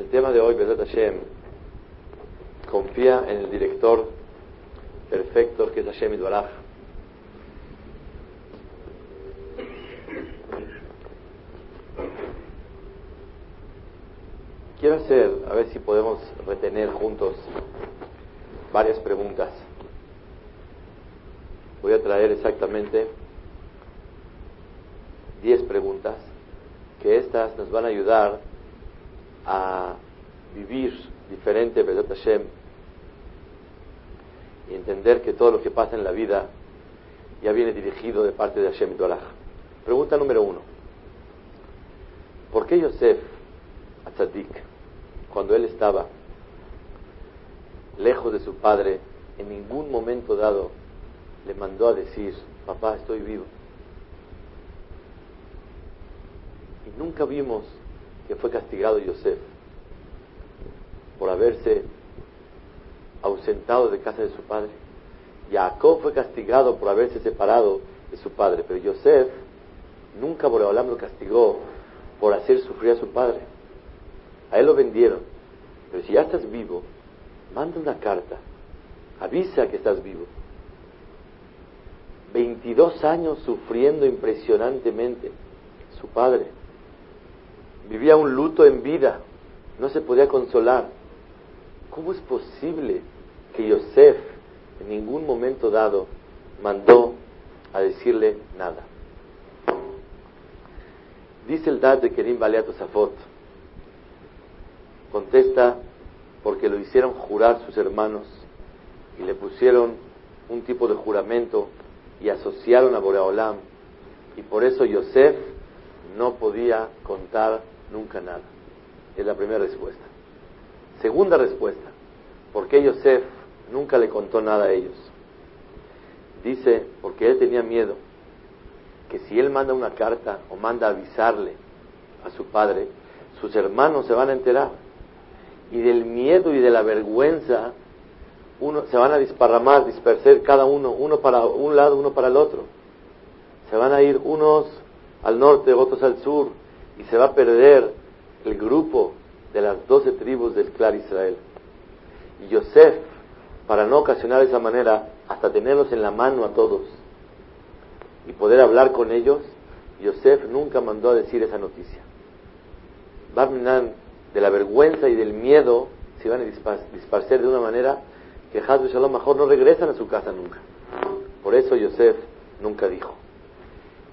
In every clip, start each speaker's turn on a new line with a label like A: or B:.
A: El tema de hoy, Besat Hashem, confía en el director perfecto que es Hashem Idbaraj. Quiero hacer, a ver si podemos retener juntos varias preguntas. Voy a traer exactamente 10 preguntas que estas nos van a ayudar a vivir diferente Besat Hashem y entender que todo lo que pasa en la vida ya viene dirigido de parte de Hashem Doraj. Pregunta número uno. ¿Por qué Yosef, Atzadik, cuando él estaba lejos de su padre, en ningún momento dado le mandó a decir, papá, estoy vivo? Y nunca vimos que fue castigado Yosef por haberse ausentado de casa de su padre. Jacob fue castigado por haberse separado de su padre, pero Yosef nunca Boreolam lo castigó por hacer sufrir a su padre. A él lo vendieron. Pero si ya estás vivo, manda una carta. Avisa que estás vivo. 22 años sufriendo impresionantemente su padre. Vivía un luto en vida. No se podía consolar. ¿Cómo es posible que Yosef en ningún momento dado mandó a decirle nada? Dice el Dad de Kerim Baleat Safot, contesta porque lo hicieron jurar sus hermanos y le pusieron un tipo de juramento y asociaron a Boreolam y por eso Yosef no podía contar nunca nada. Es la primera respuesta. Segunda respuesta, ¿por qué Yosef nunca le contó nada a ellos? Dice, porque él tenía miedo que si él manda una carta o manda avisarle a su padre, sus hermanos se van a enterar. Y del miedo y de la vergüenza, uno, se van a disparramar, dispersar cada uno, uno para un lado, uno para el otro. Se van a ir unos al norte, otros al sur, y se va a perder el grupo de las doce tribus del clan Israel. Y Yosef, para no ocasionar esa manera, hasta tenerlos en la mano a todos, y poder hablar con ellos, Yosef nunca mandó a decir esa noticia. Barminan, de la vergüenza y del miedo, se iban a disparcer de una manera que Hazbe Shalom mejor no regresan a su casa nunca. Por eso Yosef nunca dijo.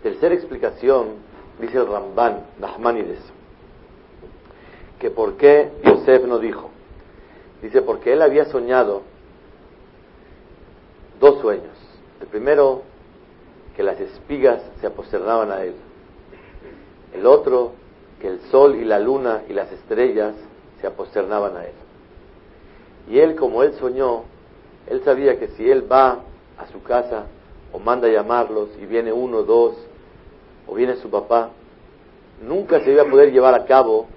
A: Tercera explicación, dice el Ramban, Nachmanides, que por qué Yosef no dijo. Dice, porque él había soñado dos sueños. El primero, que las espigas se aposternaban a él. El otro, que el sol y la luna y las estrellas se aposternaban a él. Y él, como él soñó, él sabía que si él va a su casa o manda a llamarlos y viene uno, dos, o viene su papá, nunca se iba a poder llevar a cabo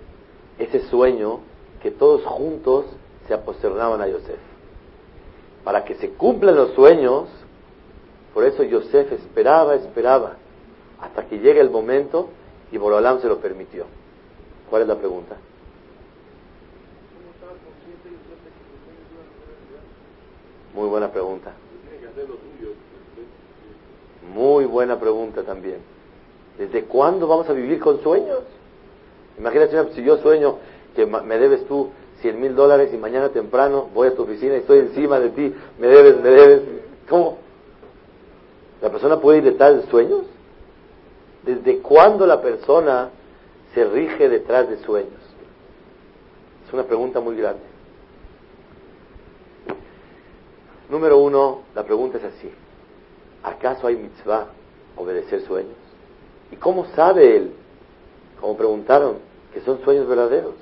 A: ese sueño que todos juntos se aposternaban a Yosef. Para que se cumplan los sueños, por eso Yosef esperaba, esperaba, hasta que llegue el momento y Borolam se lo permitió. ¿Cuál es la pregunta? Muy buena pregunta. Muy buena pregunta también. ¿Desde cuándo vamos a vivir con sueños? Imagínate si yo sueño que me debes tú 100 mil dólares y mañana temprano voy a tu oficina y estoy encima de ti, me debes, me debes. ¿Cómo? ¿La persona puede ir detrás de sueños? ¿Desde cuándo la persona se rige detrás de sueños? Es una pregunta muy grande. Número uno, la pregunta es así. ¿Acaso hay mitzvah obedecer sueños? ¿Y cómo sabe él, como preguntaron, que son sueños verdaderos?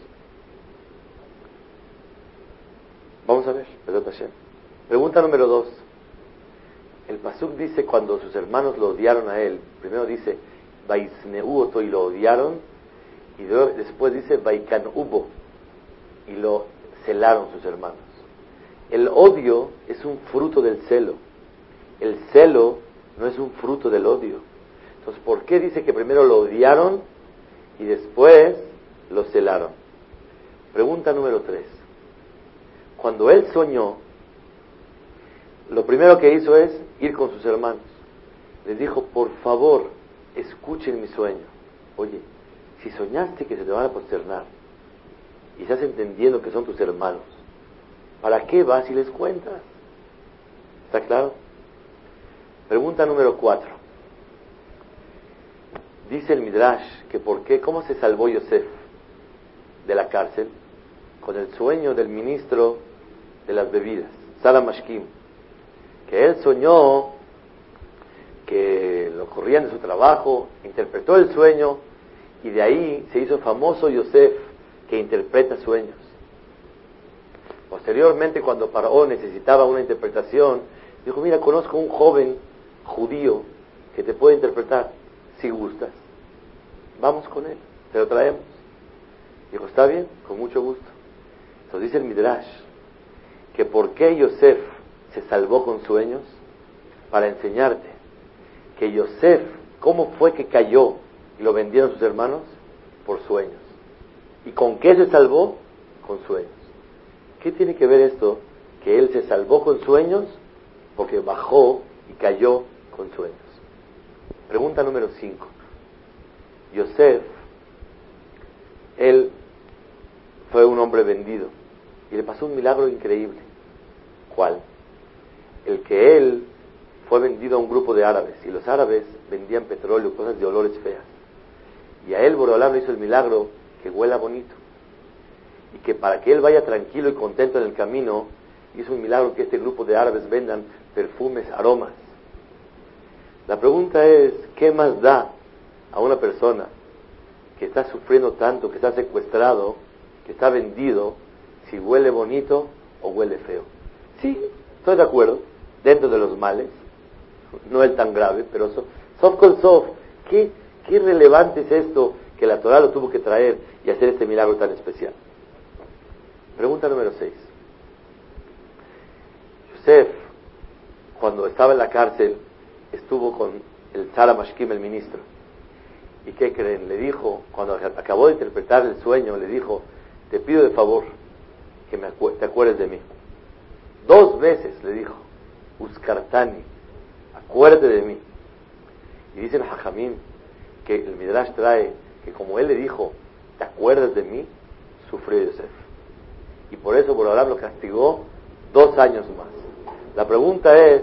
A: Vamos a ver, Pregunta número dos. El Pasuk dice cuando sus hermanos lo odiaron a él, primero dice, Vaisneuoto y lo odiaron, y después dice, Vaikan Ubo, y lo celaron sus hermanos. El odio es un fruto del celo. El celo no es un fruto del odio. ¿Por qué dice que primero lo odiaron y después lo celaron? Pregunta número tres. Cuando él soñó, lo primero que hizo es ir con sus hermanos. Les dijo, por favor, escuchen mi sueño. Oye, si soñaste que se te van a posternar y estás entendiendo que son tus hermanos, ¿para qué vas y les cuentas? ¿Está claro? Pregunta número cuatro. Dice el Midrash que por qué, cómo se salvó Yosef de la cárcel con el sueño del ministro de las bebidas, Salam Mashkim, que él soñó que lo corrían de su trabajo, interpretó el sueño y de ahí se hizo famoso Yosef que interpreta sueños. Posteriormente, cuando Paró necesitaba una interpretación, dijo, mira, conozco un joven judío que te puede interpretar si gustas. Vamos con él, te lo traemos. Dijo, está bien, con mucho gusto. Entonces dice el Midrash que por qué Yosef se salvó con sueños para enseñarte que Yosef, ¿cómo fue que cayó y lo vendieron sus hermanos? Por sueños. ¿Y con qué se salvó? Con sueños. ¿Qué tiene que ver esto? Que él se salvó con sueños porque bajó y cayó con sueños. Pregunta número 5. Yosef, él fue un hombre vendido y le pasó un milagro increíble. ¿Cuál? El que él fue vendido a un grupo de árabes y los árabes vendían petróleo, cosas de olores feas. Y a él Borolán hizo el milagro que huela bonito. Y que para que él vaya tranquilo y contento en el camino, hizo un milagro que este grupo de árabes vendan perfumes, aromas. La pregunta es, ¿qué más da a una persona que está sufriendo tanto, que está secuestrado, que está vendido, si huele bonito o huele feo? Sí, estoy de acuerdo, dentro de los males, no es tan grave, pero sof con sof, ¿qué, qué relevante es esto que la Torah lo tuvo que traer y hacer este milagro tan especial? Pregunta número 6. Yosef, cuando estaba en la cárcel, estuvo con el Tzara Mashkim, el ministro. ¿Y qué creen? Le dijo, cuando acabó de interpretar el sueño, le dijo, te pido de favor que me te acuerdes de mí. Dos veces le dijo, Uskartani, acuérdate de mí. Y dice el Hajamim que el Midrash trae que como él le dijo, ¿te acuerdas de mí? Sufrió Yosef. Y por eso por ahora lo castigó dos años más. La pregunta es,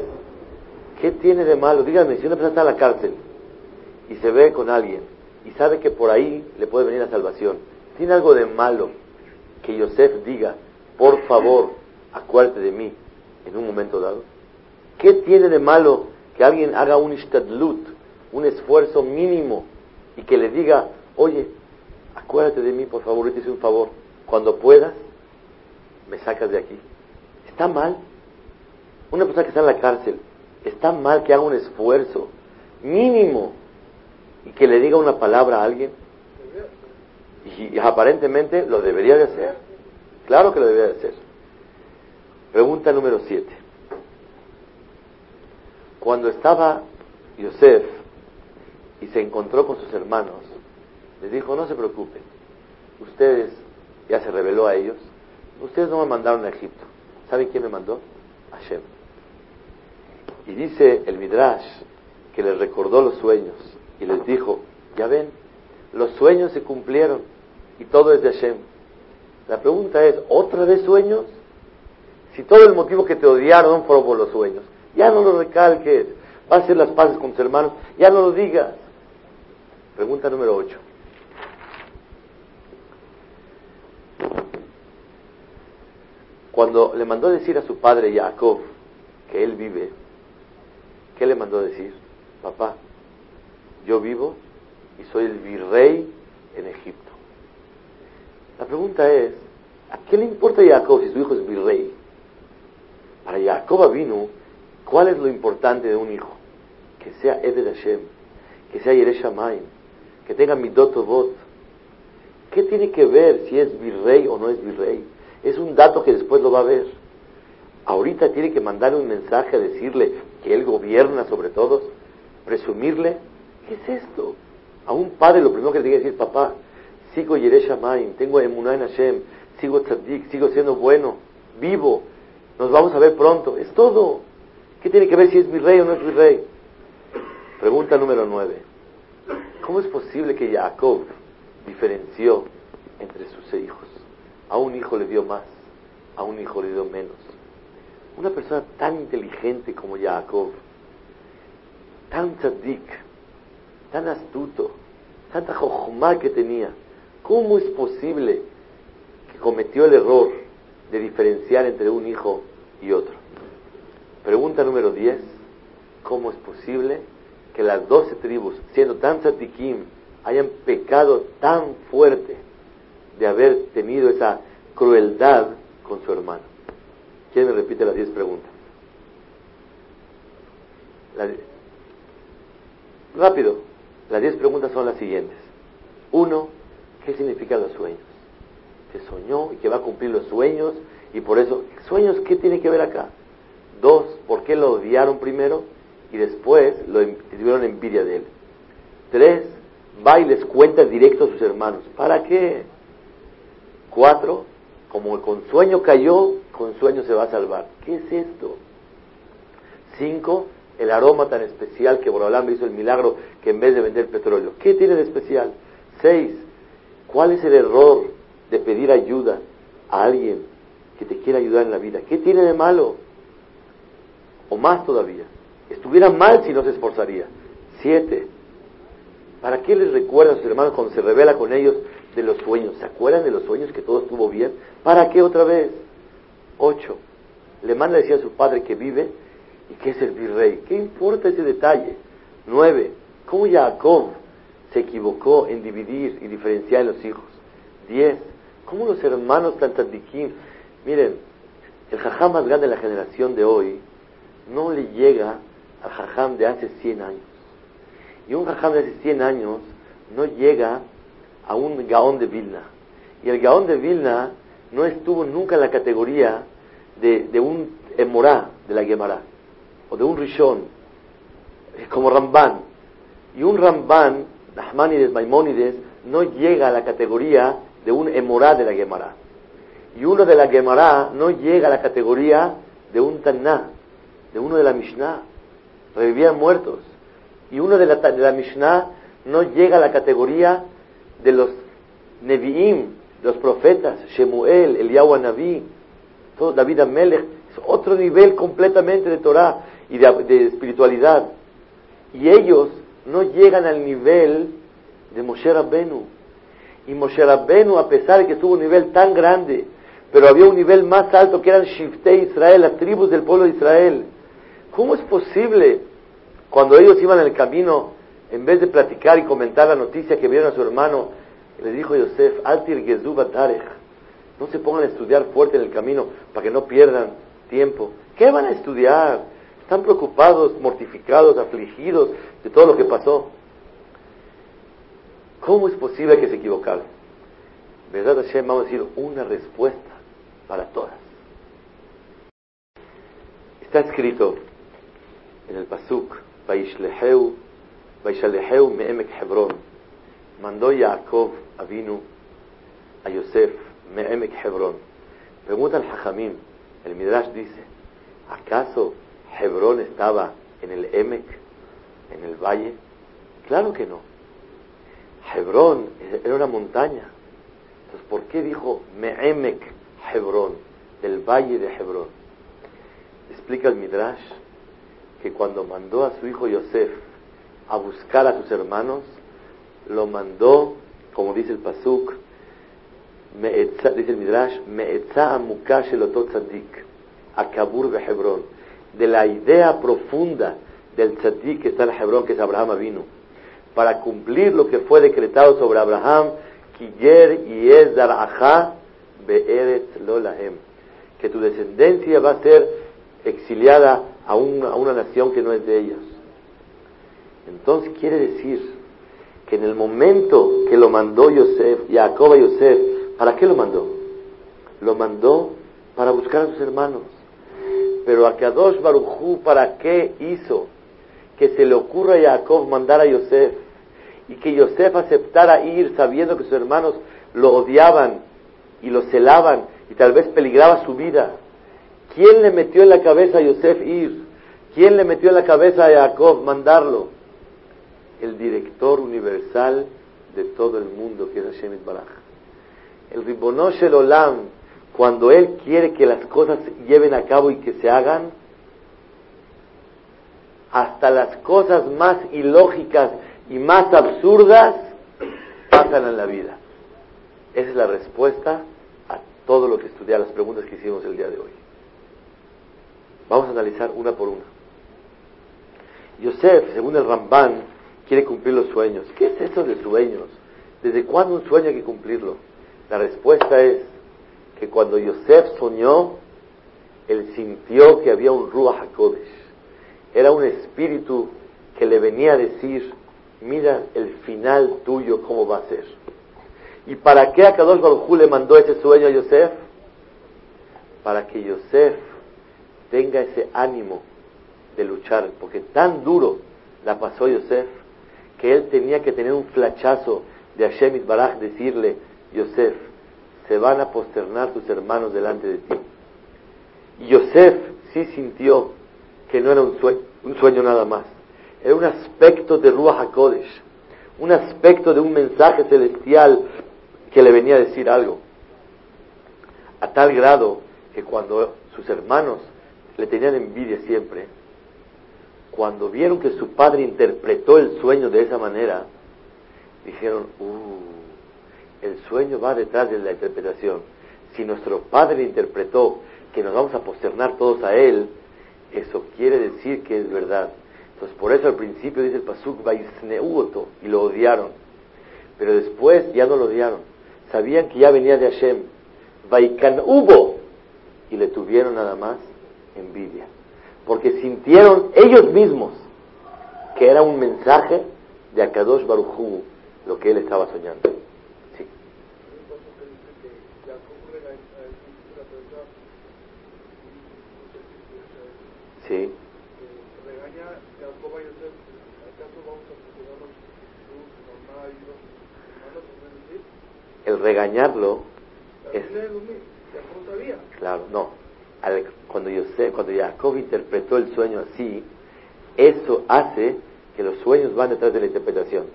A: ¿qué tiene de malo? Díganme, si una persona está en la cárcel y se ve con alguien y sabe que por ahí le puede venir la salvación, ¿tiene algo de malo que Yosef diga, por favor, acuérdate de mí en un momento dado? ¿Qué tiene de malo que alguien haga un ishtadlut, un esfuerzo mínimo, y que le diga, oye, acuérdate de mí, por favor, te hice un favor, cuando puedas, me sacas de aquí. ¿Está mal? Una persona que está en la cárcel, ¿está mal que haga un esfuerzo mínimo y que le diga una palabra a alguien? Y, aparentemente lo debería de hacer. Claro que lo debería de hacer. Pregunta número 7. Cuando estaba Yosef y se encontró con sus hermanos, les dijo, no se preocupen, ustedes, ya se reveló a ellos, ustedes no me mandaron a Egipto. ¿Saben quién me mandó? Hashem. Y dice el Midrash que les recordó los sueños y les dijo, ya ven, los sueños se cumplieron y todo es de Hashem. La pregunta es, ¿otra vez sueños? Si todo el motivo que te odiaron fueron por los sueños, ya no lo recalques. Va a hacer las paces con tus hermanos. Ya no lo digas. Pregunta número 8. Cuando le mandó decir a su padre Jacob que él vive, ¿qué le mandó decir? Papá, yo vivo y soy el virrey en Egipto. La pregunta es, ¿a qué le importa a Jacob si su hijo es virrey? Para Jacob vino ¿Cuál es lo importante de un hijo? Que sea Ebed Hashem, que sea Yereshamayim, que tenga Midot Vot. ¿Qué tiene que ver si es virrey o no es virrey? Es un dato que después lo va a ver. Ahorita tiene que mandarle un mensaje a decirle que él gobierna sobre todos, presumirle. ¿Qué es esto? A un padre lo primero que tiene que decir, papá, sigo Yereshamayim, tengo Emunah en Hashem, sigo tzadik, sigo siendo bueno, vivo, nos vamos a ver pronto. Es todo. ¿Qué tiene que ver si es mi rey o no es mi rey? Pregunta número nueve. ¿Cómo es posible que Jacob diferenció entre sus hijos? A un hijo le dio más, a un hijo le dio menos. Una persona tan inteligente como Jacob, tan tzadik, tan astuto, tanta jojma que tenía, ¿cómo es posible que cometió el error de diferenciar entre un hijo y otro? Pregunta número 10, ¿cómo es posible que las doce tribus, siendo tan tzadikim, hayan pecado tan fuerte de haber tenido esa crueldad con su hermano? ¿Quién me repite las diez preguntas? Rápido, las diez preguntas son las siguientes. Uno, ¿qué significan los sueños? Que soñó y que va a cumplir los sueños y por eso, ¿sueños qué tiene que ver acá? Dos, ¿por qué lo odiaron primero y después lo tuvieron envidia de él? Tres, va y les cuenta directo a sus hermanos. ¿Para qué? Cuatro, como con sueño cayó, con sueño se va a salvar. ¿Qué es esto? Cinco, el aroma tan especial que Borolam hizo el milagro que en vez de vender petróleo. ¿Qué tiene de especial? Seis, ¿cuál es el error de pedir ayuda a alguien que te quiera ayudar en la vida? ¿Qué tiene de malo? O más todavía, estuviera mal si no se esforzaría. Siete, ¿para qué les recuerda a sus hermanos cuando se revela con ellos de los sueños? ¿Se acuerdan de los sueños que todo estuvo bien? ¿Para qué otra vez? Ocho, le manda a decir a su padre que vive y que es el virrey. ¿Qué importa ese detalle? Nueve, ¿cómo Jacob se equivocó en dividir y diferenciar en los hijos? Diez, ¿cómo los hermanos Tantadikim? Miren, el jajam más grande de la generación de hoy no le llega al jajam de hace 100 años. Y un jajam de hace 100 años no llega a un gaón de Vilna. Y el gaón de Vilna no estuvo nunca en la categoría de, de un emorá de la Gemara, o de un rishon, como Ramban. Y un Ramban, Nahmanides, Maimónides, no llega a la categoría de un emorá de la Gemara. Y uno de la Gemara no llega a la categoría de un Tanná, de uno de la Mishnah. Revivían muertos. Y uno de la, de la Mishnah no llega a la categoría de los Nevi'im, los profetas, Shemuel, Eliyahu Naví, todo David Amelech, es otro nivel completamente de Torah y de, espiritualidad. Y ellos no llegan al nivel de Moshe Rabbenu. Y Moshe Rabbenu, a pesar de que tuvo un nivel tan grande, pero había un nivel más alto que eran Shiftei Israel, las tribus del pueblo de Israel. ¿Cómo es posible cuando ellos iban en el camino, en vez de platicar y comentar la noticia que vieron a su hermano, le dijo Yosef, Altir no se pongan a estudiar fuerte en el camino para que no pierdan tiempo. ¿Qué van a estudiar? Están preocupados, mortificados, afligidos de todo lo que pasó. ¿Cómo es posible que se equivocaron? ¿Verdad, Hashem? Vamos a decir una respuesta para todas. Está escrito en el Pasuk, Vaishleheu, Vaishaleheu Me'emek Hebron. Mandó Jacob Avinu a Yosef Me'emek Hebron. Pregunta al Hajamim, el Midrash dice, ¿acaso Hebrón estaba en el Emek, en el valle? Claro que no. Hebrón era una montaña. Entonces, ¿por qué dijo Me'emek Hebrón, del valle de Hebrón? Explica el Midrash que cuando mandó a su hijo Yosef a buscar a sus hermanos, lo mandó, como dice el Pasuk, dice el Midrash, Me'etza Amukash el Tzadik, Akabur Hebrón, de la idea profunda del Tzadik que está en Hebrón, que es Abraham vino, para cumplir lo que fue decretado sobre Abraham, Kiyer y Aja Be'eretz Lolahem, que tu descendencia va a ser exiliada a una, a una nación que no es de ellos. Entonces quiere decir que en el momento que lo mandó Yosef, Jacob a Yosef, ¿para qué lo mandó? Lo mandó para buscar a sus hermanos. Pero a Kadosh Baruchú, ¿para qué hizo que se le ocurra a Jacob mandar a Yosef? Y que Yosef aceptara ir sabiendo que sus hermanos lo odiaban y lo celaban y tal vez peligraba su vida. ¿Quién le metió en la cabeza a Yosef ir? ¿Quién le metió en la cabeza a Jacob mandarlo? El director universal de todo el mundo, que es Hashem Baraj. El Ribonosh el Olam, cuando Él quiere que las cosas lleven a cabo y que se hagan, hasta las cosas más ilógicas y más absurdas pasan en la vida. Esa es la respuesta a todo lo que estudié, las preguntas que hicimos el día de hoy. Vamos a analizar una por una. Yosef, según el Ramban, quiere cumplir los sueños. ¿Qué es eso de sueños? ¿Desde cuándo un sueño hay que cumplirlo? La respuesta es que cuando Yosef soñó, él sintió que había un Ruach HaKodesh. Era un espíritu que le venía a decir, mira el final tuyo cómo va a ser. ¿Y para qué a Kadosh Baruj le mandó ese sueño a Yosef? Para que Yosef tenga ese ánimo de luchar, porque tan duro la pasó Yosef que él tenía que tener un flachazo de Hashem Baraj decirle, Yosef, se van a posternar tus hermanos delante de ti. Y Yosef sí sintió que no era un sueño, un sueño nada más, era un aspecto de Ruach HaKodesh, un aspecto de un mensaje celestial que le venía a decir algo. A tal grado que cuando sus hermanos le tenían envidia siempre, cuando vieron que su padre interpretó el sueño de esa manera, dijeron, uh, el sueño va detrás de la interpretación. Si nuestro padre interpretó que nos vamos a posternar todos a él, eso quiere decir que es verdad. Entonces, por eso al principio dice el Pasuk, y lo odiaron. Pero después ya no lo odiaron. Sabían que ya venía de Hashem. Vaikan hubo. Y le tuvieron nada más envidia porque sintieron ellos mismos que era un mensaje de Akadosh Barujú lo que él estaba soñando. Sí. Sí. El regañarlo es... Claro, no cuando, sé cuando Jacob interpretó el sueño así, eso hace que los sueños van detrás de la interpretación.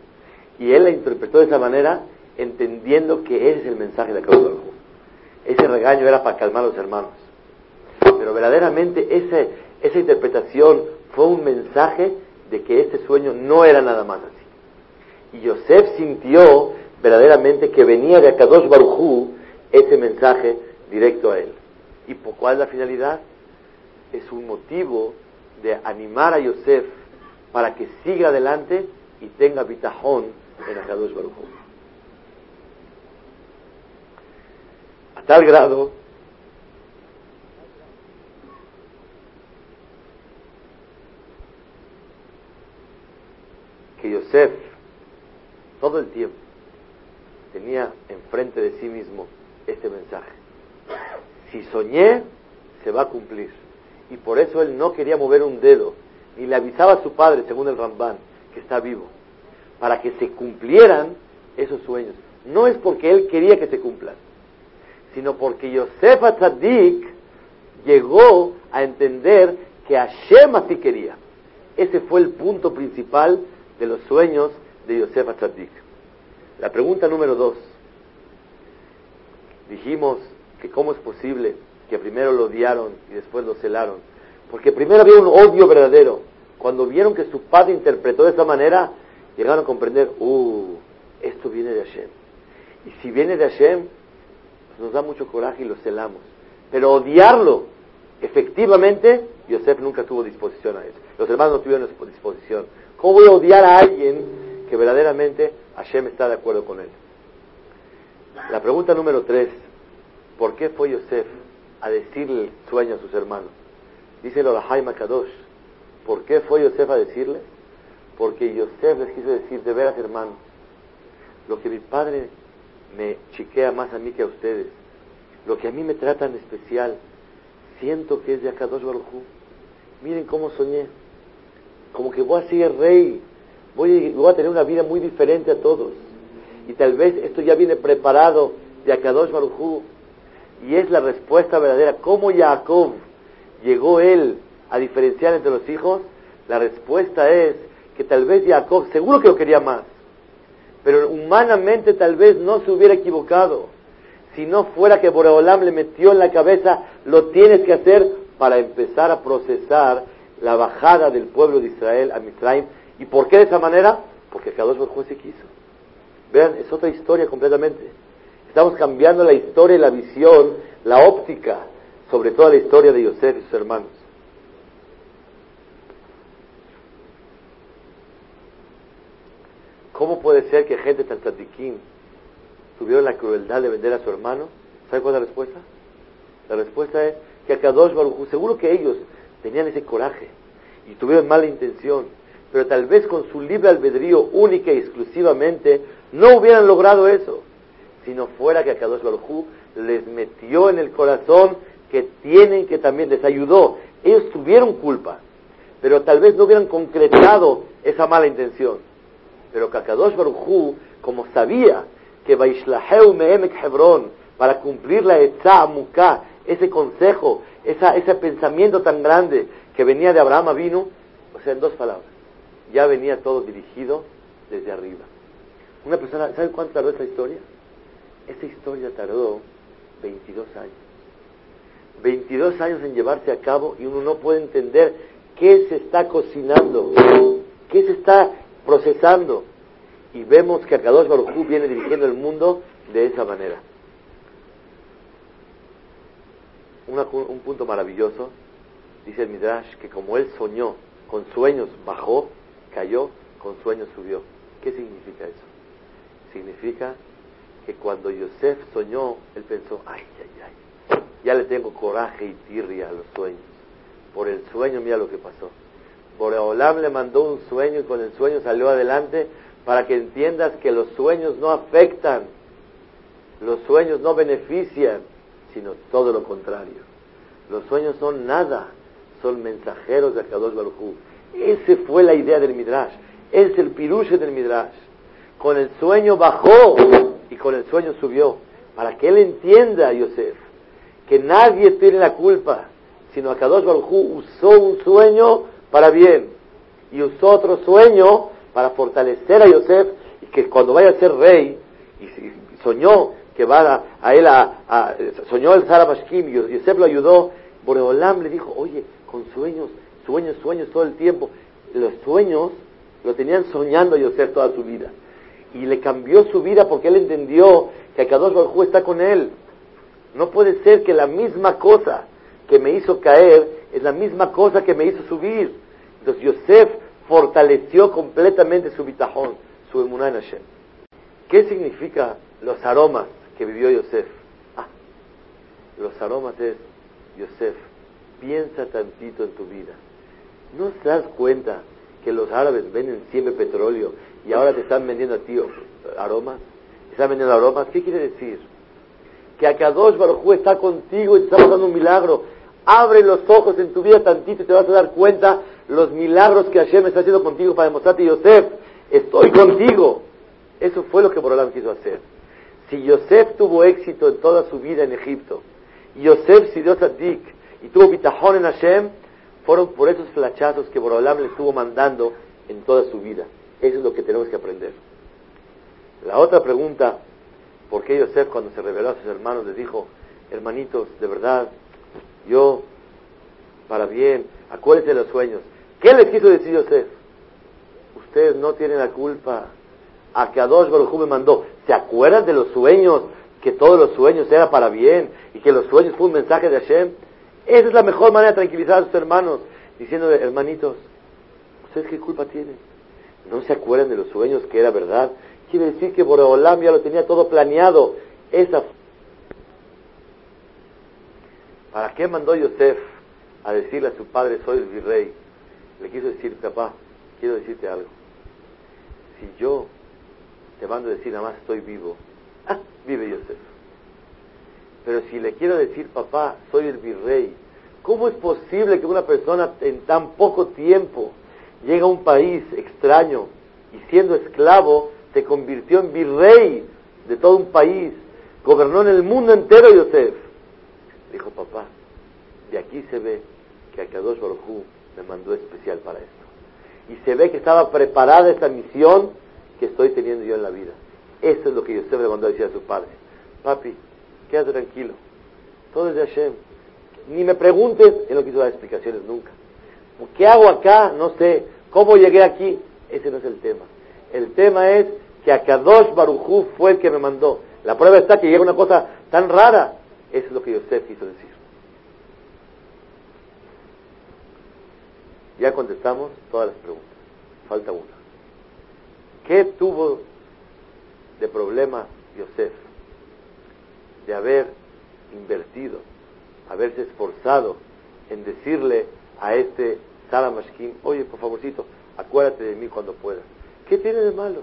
A: Y él la interpretó de esa manera, entendiendo que ese es el mensaje de Jacob. Ese regaño era para calmar a los hermanos. Pero verdaderamente ese, esa interpretación fue un mensaje de que ese sueño no era nada más así. Y Yosef sintió verdaderamente que venía de Akadosh Barujú ese mensaje directo a él. ¿Y por cuál es la finalidad? Es un motivo de animar a Yosef para que siga adelante y tenga bitajón en Akadosh Baruj A tal grado que Yosef todo el tiempo tenía enfrente de sí mismo este mensaje si soñé, se va a cumplir. Y por eso él no quería mover un dedo, ni le avisaba a su padre, según el Ramban, que está vivo, para que se cumplieran esos sueños. No es porque él quería que se cumplan, sino porque Yosef Atzadik llegó a entender que Hashem así quería. Ese fue el punto principal de los sueños de Yosef Atzadik. La pregunta número dos. Dijimos que cómo es posible que primero lo odiaron y después lo celaron. Porque primero había un odio verdadero. Cuando vieron que su padre interpretó de esa manera, llegaron a comprender, uh, esto viene de Hashem. Y si viene de Hashem, pues nos da mucho coraje y lo celamos. Pero odiarlo, efectivamente, Yosef nunca tuvo disposición a eso. Los hermanos no tuvieron disposición. ¿Cómo voy a odiar a alguien que verdaderamente Hashem está de acuerdo con él? La pregunta número tres, ¿Por qué fue Yosef a decirle el sueño a sus hermanos? Dice el Jaime Kadosh. ¿Por qué fue Yosef a decirle? Porque Yosef les quiso decir, de veras hermanos, lo que mi padre me chiquea más a mí que a ustedes, lo que a mí me tratan especial, siento que es de Akadosh Baruj Miren cómo soñé, como que voy a ser rey, voy, voy a tener una vida muy diferente a todos. Y tal vez esto ya viene preparado de Akadosh Baruj Y es la respuesta verdadera. ¿Cómo Jacob llegó él a diferenciar entre los hijos? La respuesta es que tal vez Jacob, seguro que lo quería más, pero humanamente tal vez no se hubiera equivocado. Si no fuera que Boreolam le metió en la cabeza, lo tienes que hacer para empezar a procesar la bajada del pueblo de Israel a Mitzrayim. ¿Y por qué de esa manera? Porque Kadosh Baruj se quiso. Vean, es otra historia completamente. Estamos cambiando la historia la visión, la óptica, sobre toda la historia de Yosef y sus hermanos. ¿Cómo puede ser que gente tan tzadikim tuvieron la crueldad de vender a su hermano? ¿Sabe cuál es la respuesta? La respuesta es que a Kadosh seguro que ellos tenían ese coraje y tuvieron mala intención, pero tal vez con su libre albedrío única y exclusivamente no hubieran logrado eso, si no fuera que a Kadosh Baruj les metió en el corazón que tienen que también, les ayudó. Ellos tuvieron culpa, pero tal vez no hubieran concretado esa mala intención. Pero Kakadosh Baruchu, como sabía que Vaishlaheu Mehemek Hebrón, para cumplir la Etza Muká, ese consejo, ese pensamiento tan grande que venía de Abraham vino, o sea, en dos palabras, ya venía todo dirigido desde arriba. Una persona, ¿sabe cuánto tardó esta historia? Esta historia tardó 22 años. 22 años en llevarse a cabo y uno no puede entender qué se está cocinando, qué se está procesando. Y vemos que Akadosh Baruj viene dirigiendo el mundo de esa manera. un punto maravilloso, dice el Midrash, que como él soñó, con sueños bajó, cayó, con sueños subió. ¿Qué significa eso? Significa que cuando Yosef soñó, él pensó, ay, ay, ay, ya le tengo coraje y tirria a los sueños. Por el sueño, mira lo que pasó. Boreolam le mandó un sueño y con el sueño salió adelante para que entiendas que los sueños no afectan, los sueños no benefician, sino todo lo contrario. Los sueños son nada, son mensajeros de Akadosh Baruj Esa fue la idea del Midrash, es el piruche del Midrash. Con el sueño bajó y con el sueño subió, para que él entienda, Yosef, que nadie tiene la culpa, sino Akadosh Baruj usó un sueño para bien y usó otro sueño para fortalecer a Yosef y que cuando vaya a ser rey, y soñó que va a, él a, soñó el Zara Mashkim y Yosef lo ayudó, Boreolam le dijo, oye, con sueños, sueños, sueños todo el tiempo. Los sueños lo tenían soñando a Yosef toda su vida. Y le cambió su vida porque él entendió que Akadosh Baruj está con él. No puede ser que la misma cosa que me hizo caer es la misma cosa que me hizo subir. Entonces Yosef fortaleció completamente su bitajón, su emuná en Hashem. ¿Qué significa los aromas que vivió Yosef? Ah, los aromas es, Yosef, piensa tantito en tu vida. ¿No te das cuenta que los árabes venden siempre petróleo y ahora te están vendiendo a ti aromas? ¿Están vendiendo aromas? ¿Qué quiere decir? Que Akadosh Baruj está contigo y te está pasando un milagro. Abre los ojos en tu vida tantito y te vas a dar cuenta los milagros que Hashem está haciendo contigo para demostrarte, Yosef, estoy contigo. Eso fue lo que Borolam quiso hacer. Si Yosef tuvo éxito en toda su vida en Egipto, y Yosef dio tzadik y tuvo bitajón en Hashem, fueron por esos flachazos que Borolam le estuvo mandando en toda su vida. Eso es lo que tenemos que aprender. La otra pregunta, ¿por qué Yosef cuando se reveló a sus hermanos les dijo, hermanitos, de verdad, yo, para bien, acuérdense de los sueños, ¿Qué les quiso decir Yosef? Ustedes no tienen la culpa. A que Adosh Baruj me mandó. ¿Se acuerdan de los sueños? Que todos los sueños eran para bien y que los sueños fue un mensaje de Hashem. Esa es la mejor manera de tranquilizar a sus hermanos, diciendo, hermanitos, ¿ustedes qué culpa tienen? ¿No se acuerdan de los sueños que era verdad? Quiere decir que Boreolam ya lo tenía todo planeado. Esa ¿Para qué mandó Yosef a decirle a su padre, soy el virrey? le quiso decir, papá, quiero decirte algo. Si yo te mando a decir nada más estoy vivo, ah, vive Yosef. Pero si le quiero decir, papá, soy el virrey, ¿cómo es posible que una persona en tan poco tiempo llegue a un país extraño y siendo esclavo se convirtió en virrey de todo un país, gobernó en el mundo entero Yosef? Dijo, papá, de aquí se ve que Akadosh Baruj me mandó especial para esto. Y se ve que estaba preparada esta misión que estoy teniendo yo en la vida. Eso es lo que Yosef le mandó a decir a su padre. Papi, quédate tranquilo. Todo es de Hashem. Ni me preguntes, él no quiso dar explicaciones nunca. ¿Qué hago acá? No sé. ¿Cómo llegué aquí? Ese no es el tema. El tema es que Akadosh Barujú fue el que me mandó. La prueba está que llega una cosa tan rara. Eso es lo que Yosef quiso decir. Ya contestamos todas las preguntas. Falta una. ¿Qué tuvo de problema Yosef de haber invertido, haberse esforzado en decirle a este Salamashkin, oye, por favorcito, acuérdate de mí cuando puedas? ¿Qué tiene de malo?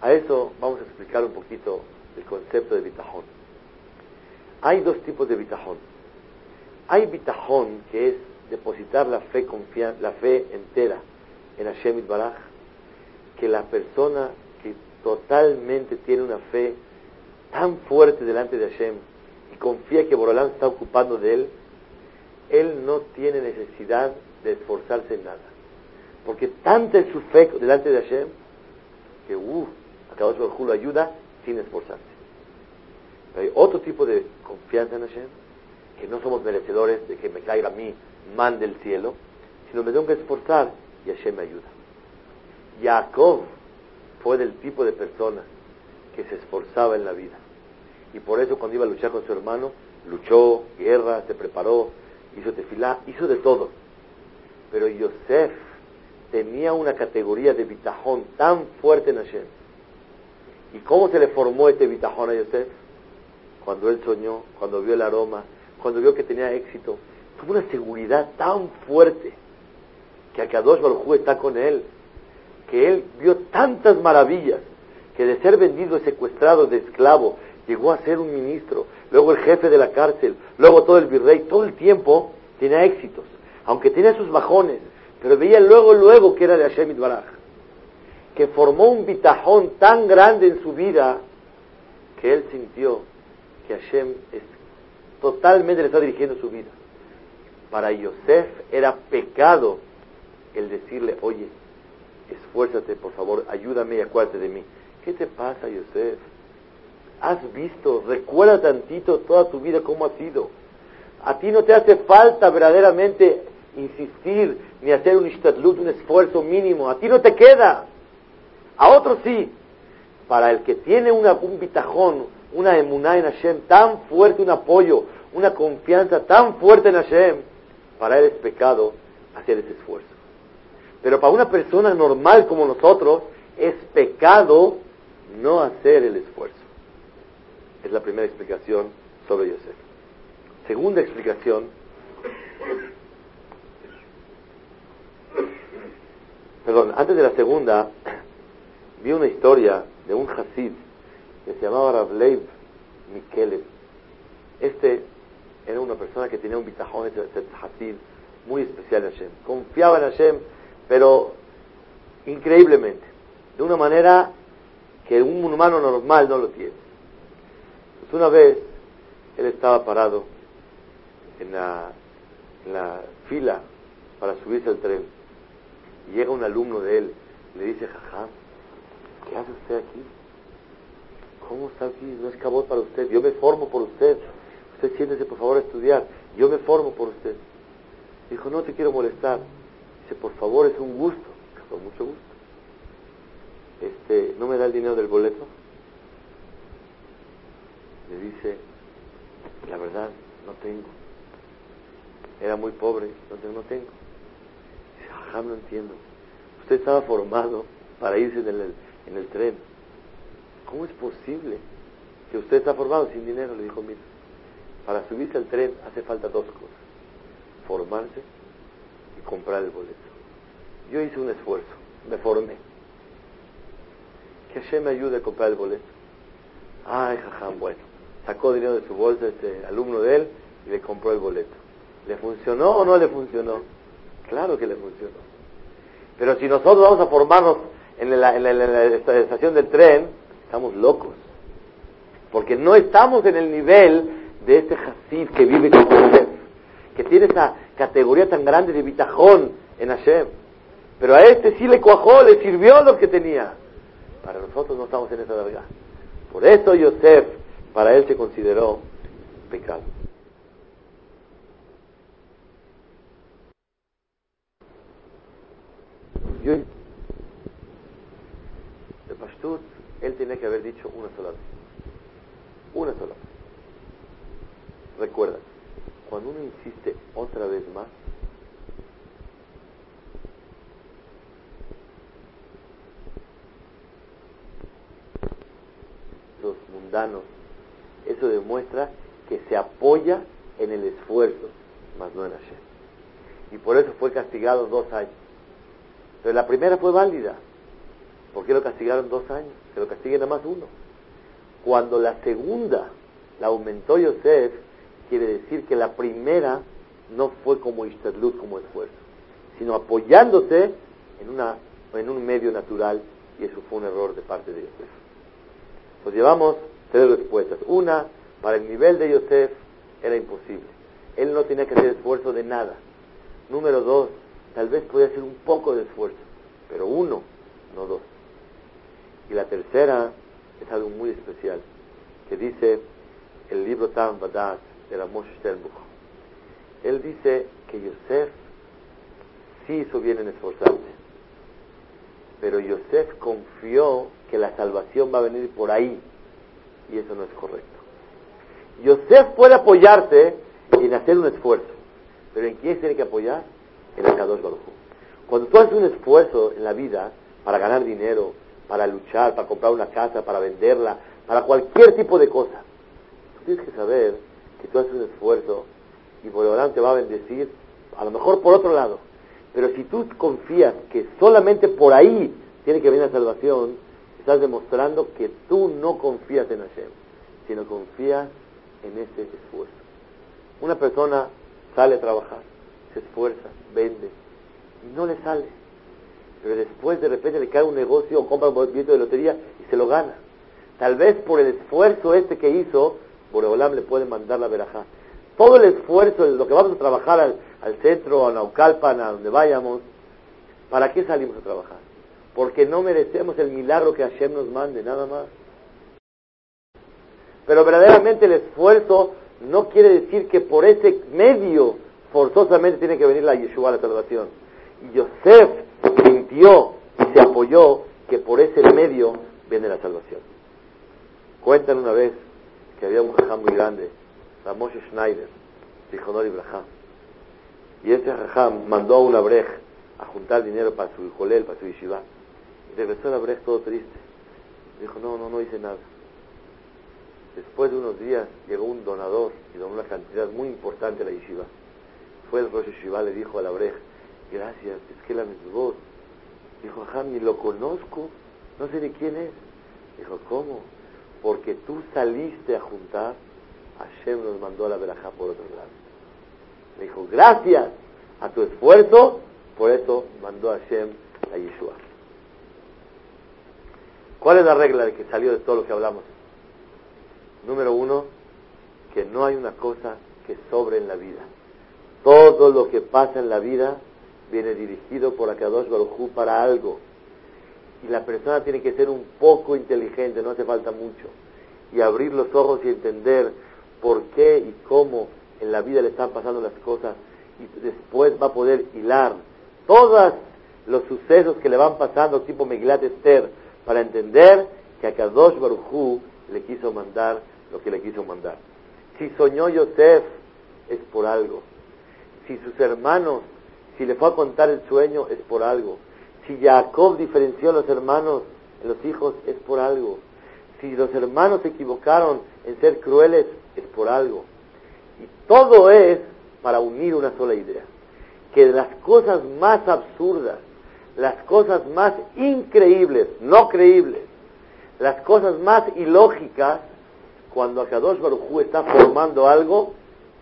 A: A eso vamos a explicar un poquito el concepto de bitajón. Hay dos tipos de bitajón. Hay bitajón que es depositar la fe, la fe entera en Hashem Baraj, que la persona que totalmente tiene una fe tan fuerte delante de Hashem y confía que Borolán está ocupando de él, él no tiene necesidad de esforzarse en nada. Porque tanta es su fe delante de Hashem que, uff, acabó su lo ayuda sin esforzarse. hay otro tipo de confianza en Hashem, que no somos merecedores de que me caiga a mí man del cielo, sino me tengo que esforzar y Hashem me ayuda. Jacob fue del tipo de persona que se esforzaba en la vida. Y por eso cuando iba a luchar con su hermano, luchó, guerra, se preparó, hizo tefilá, hizo de todo. Pero Yosef tenía una categoría de bitajón tan fuerte en Hashem. ¿Y cómo se le formó este bitajón a Yosef? Cuando él soñó, cuando vio el aroma, cuando vio que tenía éxito, tuvo una seguridad tan fuerte que Akadosh Baruj está con él, que él vio tantas maravillas, que de ser vendido, secuestrado, de esclavo, llegó a ser un ministro, luego el jefe de la cárcel, luego todo el virrey, todo el tiempo tenía éxitos, aunque tenía sus bajones, pero veía luego, luego que era de Hashem Baraj, que formó un bitajón tan grande en su vida que él sintió que Hashem es, totalmente le está dirigiendo su vida. Para Yosef era pecado el decirle, oye, esfuérzate, por favor, ayúdame y acuérdate de mí. ¿Qué te pasa, Yosef? Has visto, recuerda tantito toda tu vida cómo ha sido. A ti no te hace falta verdaderamente insistir ni hacer un ishtadlut, un esfuerzo mínimo. A ti no te queda. A otros sí. Para el que tiene un bitajón, una emuná en Hashem tan fuerte, un apoyo, una confianza tan fuerte en Hashem, para él es pecado hacer ese esfuerzo. Pero para una persona normal como nosotros es pecado no hacer el esfuerzo. Es la primera explicación sobre Yosef. Segunda explicación. Perdón, antes de la segunda, vi una historia de un Hasid que se llamaba Ravlev Mikelev. Este era una persona que tenía un bitajón, Hasid, muy especial en Hashem. Confiaba en Hashem pero increíblemente, de una manera que un humano normal no lo tiene. Una vez él estaba parado en la, fila para subirse al tren y llega un alumno de él le dice, jajá, ¿qué hace usted aquí? ¿Cómo está aquí? No es cabot para usted, yo me formo por usted. Usted siéntese por favor a estudiar, yo me formo por usted. Dijo, no te quiero molestar, Dice, por favor, es un gusto. Con mucho gusto. Este, ¿no me da el dinero del boleto? Dice, la verdad, no tengo. Era muy pobre, entonces no tengo. Dice, ajá, no entiendo. Usted estaba formado para irse en el, en el tren. ¿Cómo es posible que usted está formado sin dinero? Le dijo, mira, para subirse al tren hace falta dos cosas. Formarse comprar el boleto. Yo hice un esfuerzo, me formé. Que Hashem me ayude a comprar el boleto. Ay, jajam, bueno. Sacó dinero de su bolsa este alumno de él y le compró el boleto. ¿Le funcionó o no le funcionó? Claro que le funcionó. Pero si nosotros vamos a formarnos en la, en la estación del tren, estamos locos. Porque no estamos en el nivel de este Hasid que vive con Yosef, que tiene esa categoría tan grande de bitajón en Hashem. Pero a este sí le cuajó, le sirvió lo que tenía. Para nosotros no estamos en esa verga. Por eso Yosef, para él se consideró pecado. Yo, de Pashtut, él tenía que haber dicho una sola vez. Una sola vez. Recuerda, cuando uno insiste otra vez más, los mundanos, eso demuestra que se apoya en el esfuerzo, más no en Hashem. Y por eso fue castigado dos años. Pero la primera fue válida. ¿Por qué lo castigaron dos años? Que lo castiguen nada más uno. Cuando la segunda la aumentó Yosef, quiere decir que la primera no fue como Ishtadlut, como esfuerzo, sino apoyándose en, una, en un medio natural, y eso fue un error de parte de Yosef. Pues llevamos tres respuestas. Una, para el nivel de Yosef era imposible. Él no tenía que hacer esfuerzo de nada. Número dos, Tal vez podía hacer un poco de esfuerzo, pero uno, no dos. Y la tercera es algo muy especial, que dice el libro Tam Badat de la Moshe Sternbuch. Él dice que Yosef sí hizo bien en esforzarse, pero Yosef confió que la salvación va a venir por ahí, y eso no es correcto. Yosef puede apoyarse en hacer un esfuerzo, pero ¿en quién tiene que apoyar? en el Kadosh Baruj Cuando tú haces un esfuerzo en la vida para ganar dinero, para luchar, para comprar una casa, para venderla, para cualquier tipo de cosa, tú tienes que saber que tú haces un esfuerzo y por lo te va a bendecir, a lo mejor por otro lado. Pero si tú confías que solamente por ahí tiene que venir la salvación, estás demostrando que tú no confías en Hashem, sino confías en ese esfuerzo. Una persona sale a trabajar, se esfuerza, vende, y no le sale. Pero después de repente le cae un negocio o compra un billete de lotería y se lo gana. Tal vez por el esfuerzo este que hizo, Boreolam le puede mandar la verajá. Todo el esfuerzo, lo que vamos a trabajar al, centro, a Naucalpan, a donde vayamos, ¿para qué salimos a trabajar? Porque no merecemos el milagro que Hashem nos mande, nada más. Pero verdaderamente el esfuerzo no quiere decir que por ese medio forzosamente tiene que venir la Yeshua, la salvación. Y Yosef sintió y se apoyó que por ese medio viene la salvación. Cuentan una vez que había un jajam muy grande, Ramoshe Schneider, Honor Ibrahim. Y ese jajam mandó a una brej a juntar dinero para su jolel, para su yeshiva. Regresó a brej todo triste. Dijo, no, no, no hice nada. Después de unos días llegó un donador y donó una cantidad muy importante a la yeshiva fue el Rosh Shiva, le dijo a la breja, gracias, es que la voz. Dijo, ajá, ni lo conozco, no sé ni quién es. Dijo, ¿cómo? Porque tú saliste a juntar, Hashem nos mandó a la verajá por otro lado. Le dijo, gracias a tu esfuerzo, por eso mandó a Hashem a Yeshua. ¿Cuál es la regla de que salió de todo lo que hablamos? Número uno, que no hay una cosa que sobre en la vida. Todo lo que pasa en la vida viene dirigido por Akadosh Baruj para algo. Y la persona tiene que ser un poco inteligente, no hace falta mucho. Y abrir los ojos y entender por qué y cómo en la vida le están pasando las cosas. Y después va a poder hilar todos los sucesos que le van pasando, tipo Megilat Esther, para entender que Akadosh Baruj le quiso mandar lo que le quiso mandar. Si soñó Yosef, es por algo si sus hermanos, si le fue a contar el sueño, es por algo. Si Jacob diferenció a los hermanos en los hijos, es por algo. Si los hermanos se equivocaron en ser crueles, es por algo. Y todo es para unir una sola idea. Que las cosas más absurdas, las cosas más increíbles, no creíbles, las cosas más ilógicas, cuando Akadosh Baruj está formando algo,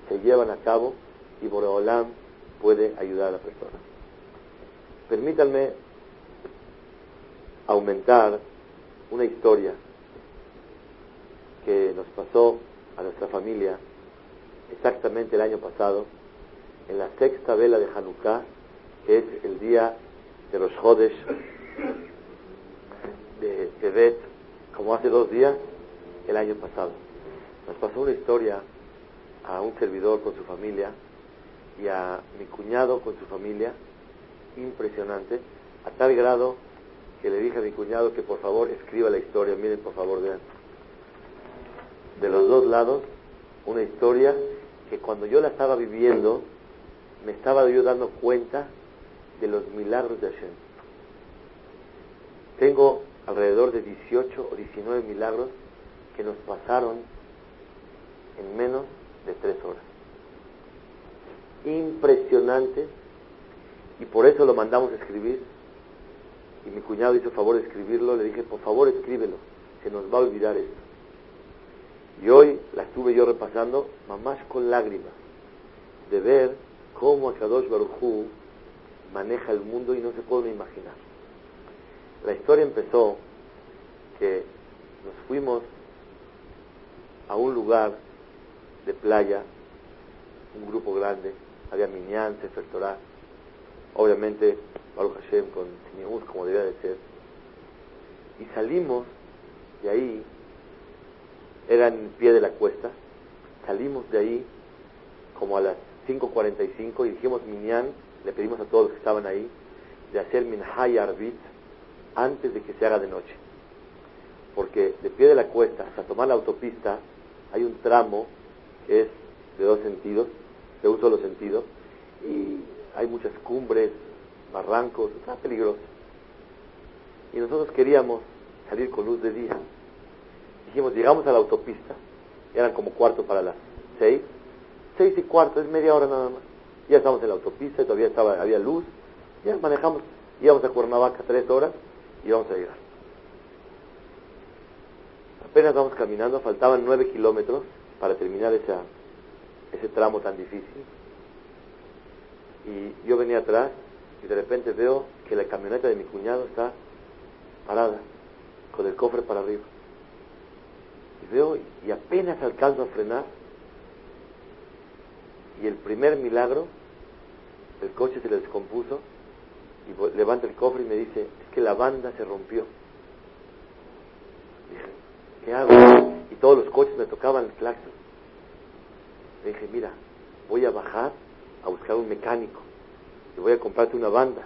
A: se llevan a cabo y Boreolam puede ayudar a la persona. Permítanme aumentar una historia que nos pasó a nuestra familia exactamente el año pasado, en la sexta vela de Hanukkah, que es el día de los Jodesh de Tebet, como hace dos días, el año pasado. Nos pasó una historia a un servidor con su familia y a mi cuñado con su familia, impresionante, a tal grado que le dije a mi cuñado que por favor escriba la historia. Miren, por favor, vean. De los dos lados, una historia que cuando yo la estaba viviendo, me estaba yo dando cuenta de los milagros de Hashem. Tengo alrededor de 18 o 19 milagros que nos pasaron en menos de tres horas. Impresionante. Y por eso lo mandamos a escribir. Y mi cuñado hizo favor de escribirlo. Le dije, por favor, escríbelo. Se nos va a olvidar esto. Y hoy la estuve yo repasando, mamás con lágrimas, de ver cómo Akadosh Baruj maneja el mundo y no se puede imaginar. La historia empezó que nos fuimos a un lugar de playa, un grupo grande, había Minyan, Sefer Torah, obviamente Baruch Hashem con Tzniut, como debía de ser, y salimos de ahí, era en pie de la cuesta, salimos de ahí como a las 5.45 y dijimos Minyan, le pedimos a todos los que estaban ahí, de hacer Minhay Arbit antes de que se haga de noche. Porque de pie de la cuesta hasta tomar la autopista hay un tramo que es de dos sentidos, de un solo sentido, y hay muchas cumbres, barrancos, está peligroso. Y nosotros queríamos salir con luz de día. Dijimos, llegamos a la autopista, eran como cuarto para las seis, seis y cuarto, es media hora nada más. Ya estamos en la autopista, todavía estaba, había luz, ya manejamos, íbamos a Cuernavaca tres horas y vamos a llegar. Apenas vamos caminando, faltaban nueve kilómetros para terminar esa, ese tramo tan difícil. Y yo venía atrás y de repente veo que la camioneta de mi cuñado está parada, con el cofre para arriba. Y veo y apenas alcanzo a frenar. Y el primer milagro, el coche se le descompuso y levanta el cofre y me dice, es que la banda se rompió. Dije, ¿qué hago? Y todos los coches me tocaban el claxon. Le dije, mira, voy a bajar a buscar un mecánico y voy a comprarte una banda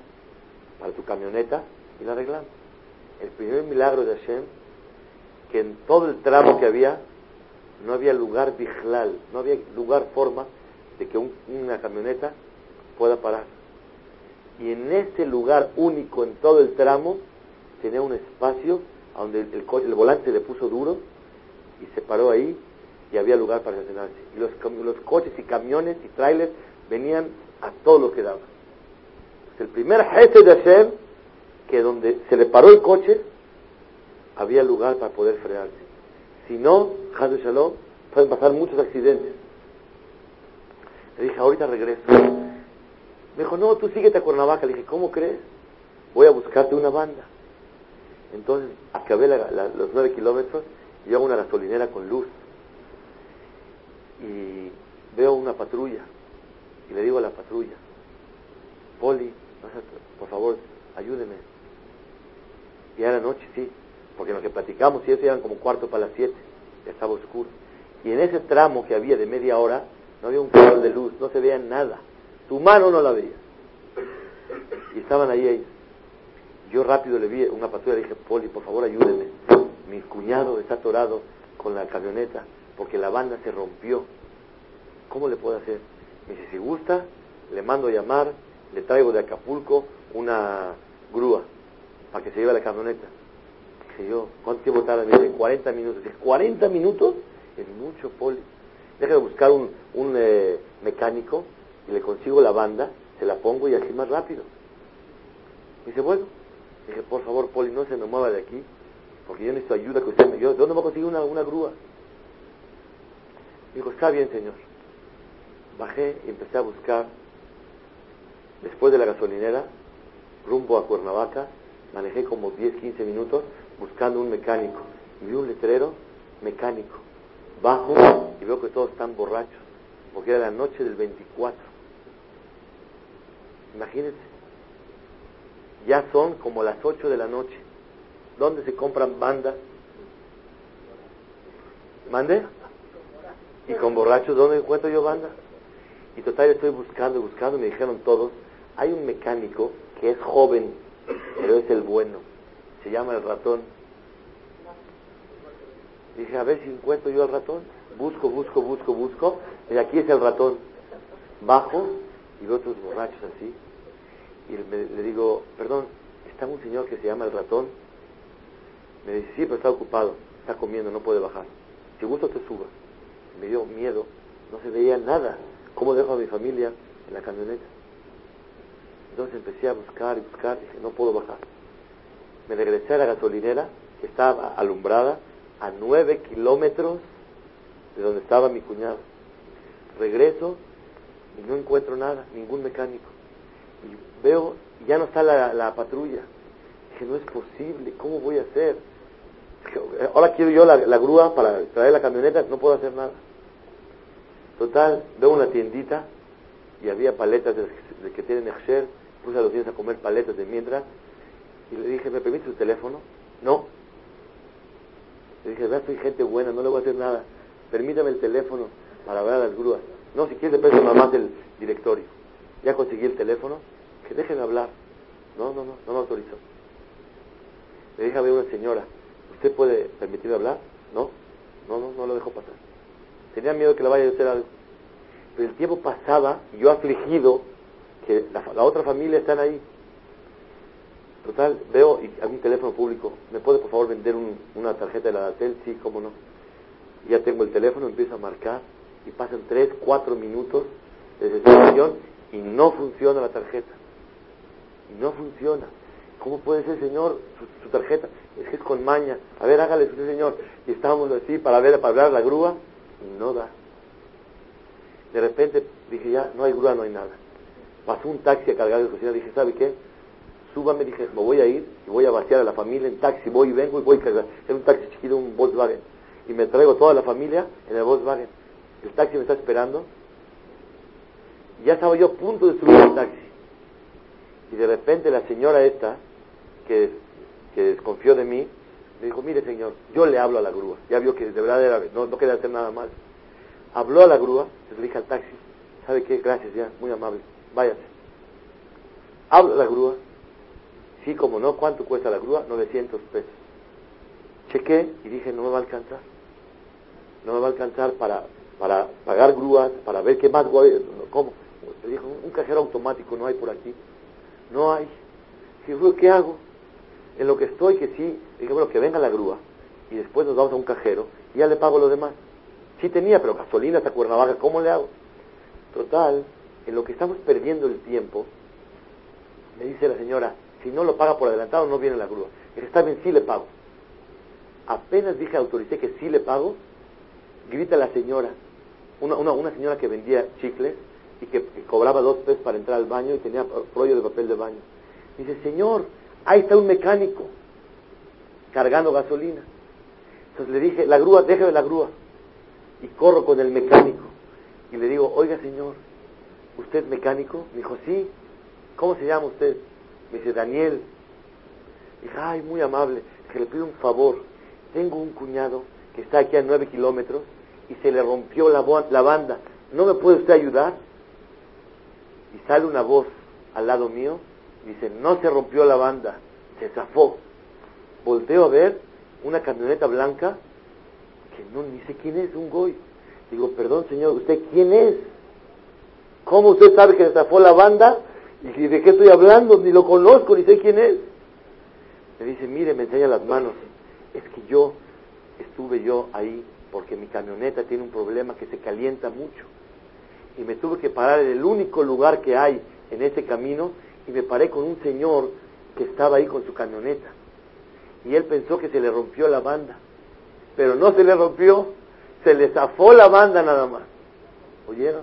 A: para tu camioneta y la arreglamos. El primer milagro de Hashem, que en todo el tramo que había, no había lugar bijlal, no había lugar, forma de que una camioneta pueda parar. Y en ese lugar único en todo el tramo, tenía un espacio donde el, el volante le puso duro y se paró ahí y había lugar para estacionarse. Y los, los coches y camiones y trailers venían a todo lo que daba. El primer jefe de Hashem, que donde se le paró el coche, había lugar para poder frenarse. Si no, Shalom, pueden pasar muchos accidentes. Le dije, ahorita regreso. Me dijo, no, tú síguete a Cuernavaca. Le dije, ¿cómo crees? Voy a buscarte una banda. Entonces, acabé los nueve kilómetros y hago una gasolinera con luz y veo una patrulla y le digo a la patrulla, Poli, por favor, ayúdeme. Y era noche, sí, porque lo que platicamos y eso eran como cuarto para las siete, estaba oscuro. Y en ese tramo que había de media hora, no había un color de luz, no se veía nada. Tu mano no la veía. Y estaban ahí ellos. Yo rápido le vi una patrulla y le dije, Poli, por favor, ayúdeme. Mi cuñado está atorado con la camioneta porque la banda se rompió. ¿Cómo le puedo hacer? Me dice, si gusta, le mando a llamar, le traigo de Acapulco una grúa para que se lleve la camioneta. Dije yo, ¿cuánto tiempo tarda? Me dice, 40 minutos. Dije, ¿40 minutos? Es mucho, Poli. Déjame buscar un, un eh, mecánico y le consigo la banda, se la pongo y así más rápido. dice, bueno. Dije, por favor, Poli, no se me mueva de aquí, porque yo necesito ayuda que usted me... Yo, ¿Dónde va a conseguir una, una grúa? Dijo, está bien, señor. Bajé y empecé a buscar, después de la gasolinera, rumbo a Cuernavaca, manejé como 10, 15 minutos buscando un mecánico. Vi un letrero mecánico. Bajo y veo que todos están borrachos, porque era la noche del 24. Imagínense, ya son como las 8 de la noche. ¿Dónde se compran bandas? ¿Mande? ¿Y con borrachos dónde encuentro yo banda? Y total estoy buscando, buscando, me dijeron todos, hay un mecánico que es joven, pero es el bueno. Se llama el ratón. Dije, a ver si encuentro yo al ratón. Busco, busco, busco, busco. Y aquí es el ratón. Bajo y veo otros borrachos así. Y le, digo, perdón, ¿está un señor que se llama el ratón? Me dice, sí, pero está ocupado. Está comiendo, no puede bajar. Si gusto te suba. Me dio miedo. No se veía nada. ¿Cómo dejo a mi familia en la camioneta? Entonces empecé a buscar y buscar. Dije, no puedo bajar. Me regresé a la gasolinera, que estaba alumbrada, a nueve kilómetros de donde estaba mi cuñado. Regreso y no encuentro nada, ningún mecánico. Y veo, ya no está la, patrulla. Dije, no es posible, ¿cómo voy a hacer? Ahora quiero yo la, grúa para traer la camioneta, no puedo hacer nada. Total, veo una tiendita y había paletas de, que tienen Exer, puse a los niños a comer paletas de mientras y le dije, ¿me permite su teléfono? No. Le dije, vea, soy gente buena, no le voy a hacer nada. Permítame el teléfono para ver a las grúas. No, si quiere, peso mamá del directorio. Ya conseguí el teléfono, que dejen hablar. No, no, no, no me autorizó. Le dije a ver una señora, ¿usted puede permitirme hablar? No, no, no, no lo dejo pasar. Tenía miedo que le vaya a hacer algo. Pero el tiempo pasaba y yo afligido que la, otra familia están ahí. Total, veo y a mi teléfono público, ¿me puede por favor vender una tarjeta de la Datel? Sí, cómo no. Ya tengo el teléfono, empiezo a marcar y pasan tres, cuatro minutos de desesperación y no funciona la tarjeta. No funciona. ¿Cómo puede ser, señor, su, tarjeta? Es que es con maña. A ver, hágale usted, señor. Y estábamos así para ver, para hablar la grúa y no da. De repente dije, ya, no hay grúa, no hay nada. Pasó un taxi a cargar de cocina, dije, ¿sabe qué? Súbame, dije, me voy a ir y voy a vaciar a la familia en taxi, voy y vengo y voy a cargar. Es un taxi chiquito, un Volkswagen. Y me traigo toda la familia en el Volkswagen. El taxi me está esperando. Ya estaba yo a punto de subir al taxi. Y de repente la señora esta, que, desconfió de mí, me dijo, mire señor, yo le hablo a la grúa. Ya vio que de verdad era, no, no quería hacer nada más. Habló a la grúa, le dije al taxi, ¿sabe qué? Gracias ya, muy amable, váyase. Hablo a la grúa, sí, como no, ¿cuánto cuesta la grúa? 900 pesos. Chequé y dije, no me va a alcanzar. No me va a alcanzar para, para pagar grúas, para ver qué más, ¿cómo? Le dijo, un cajero automático no hay por aquí. No hay. ¿qué hago? En lo que estoy, que sí, dije, bueno, que venga la grúa y después nos vamos a un cajero y ya le pago lo demás. Sí tenía, pero gasolina hasta Cuernavaca, ¿cómo le hago? Total, en lo que estamos perdiendo el tiempo, me dice la señora, si no lo paga por adelantado no viene la grúa. Dije, está bien, sí le pago. Apenas dije, autoricé que sí le pago, grita la señora, una, una, una señora que vendía chicles y que, cobraba dos pesos para entrar al baño y tenía rollo de papel de baño. Dice, señor, ahí está un mecánico cargando gasolina. Entonces le dije, la grúa, déjame la grúa. Y corro con el mecánico. Y le digo, oiga señor, ¿usted es mecánico? Me dijo, sí. ¿Cómo se llama usted? Me dice, Daniel. Dije, ay, muy amable. Que le pido un favor. Tengo un cuñado que está aquí a nueve kilómetros y se le rompió la, la banda. ¿No me puede usted ayudar? Y sale una voz al lado mío Dice, no se rompió la banda, se zafó. Volteo a ver una camioneta blanca que no ni sé quién es, un goy. Digo, perdón señor, ¿usted quién es? ¿Cómo usted sabe que se zafó la banda? Y de qué estoy hablando, ni lo conozco, ni sé quién es. Me dice, mire, me enseña las manos. Es que yo estuve yo ahí porque mi camioneta tiene un problema que se calienta mucho. Y me tuve que parar en el único lugar que hay en ese camino y me paré con un señor que estaba ahí con su camioneta. Y él pensó que se le rompió la banda. Pero no se le rompió, se le zafó la banda nada más. ¿Oyeron?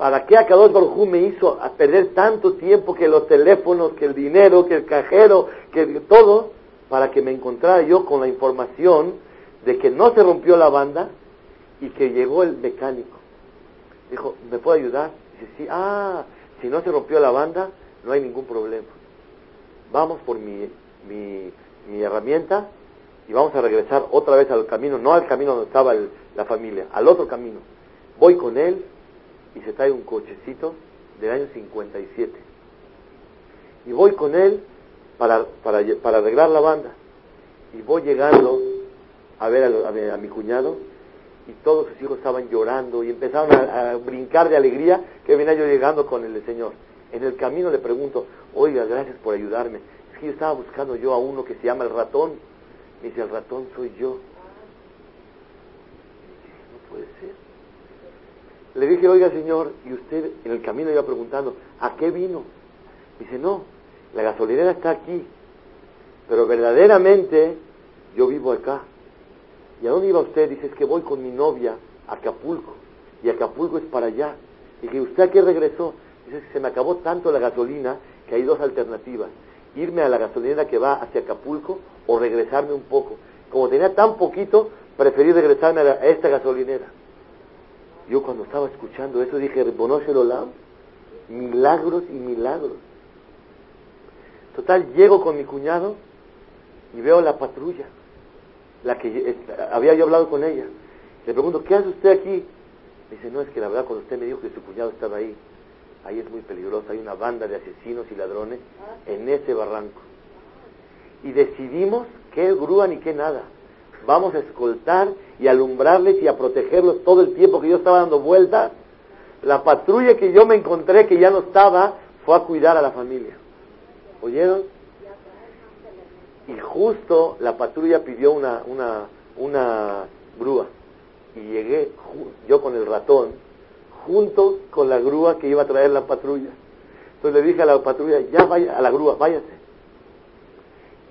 A: ¿Para qué Akadosh Baruj me hizo perder tanto tiempo que los teléfonos, que el dinero, que el cajero, que todo? Para que me encontrara yo con la información de que no se rompió la banda y que llegó el mecánico. Dijo, ¿me puede ayudar? Dice, sí, ah, si no se rompió la banda, no hay ningún problema. Vamos por mi, mi, mi herramienta y vamos a regresar otra vez al camino, no al camino donde estaba la familia, al otro camino. Voy con él y se trae un cochecito del año 57. Y voy con él para, para, para arreglar la banda. Y voy llegando a ver a, mi cuñado y todos sus hijos estaban llorando y empezaron a, brincar de alegría que venía yo llegando con el Señor. En el camino le pregunto, oiga, gracias por ayudarme. Es que yo estaba buscando yo a uno que se llama el ratón. Me dice, el ratón soy yo. No puede ser. Le dije, oiga señor, y usted en el camino iba preguntando, ¿a qué vino? Dice, no, la gasolinera está aquí, pero verdaderamente yo vivo acá. ¿Y a dónde iba usted? Dice, es que voy con mi novia a Acapulco, y Acapulco es para allá. Dije, ¿usted a qué regresó? Dice, se me acabó tanto la gasolina que hay dos alternativas, irme a la gasolinera que va hacia Acapulco o regresarme un poco. Como tenía tan poquito, preferí regresarme a esta gasolinera. Yo cuando estaba escuchando eso dije, el Olam, milagros y milagros. Total, llego con mi cuñado y veo la patrulla, la que había yo hablado con ella. Le pregunto, ¿qué hace usted aquí? dice, no, es que la verdad cuando usted me dijo que su cuñado estaba ahí, ahí es muy peligroso, hay una banda de asesinos y ladrones en ese barranco. Y decidimos qué grúa ni qué nada vamos a escoltar y alumbrarles y a protegerlos todo el tiempo que yo estaba dando vueltas. La patrulla que yo me encontré que ya no estaba fue a cuidar a la familia. ¿Oyeron? Y justo la patrulla pidió una, una, una grúa. Y llegué yo con el ratón, junto con la grúa que iba a traer la patrulla. Entonces le dije a la patrulla, ya vaya a la grúa, váyase.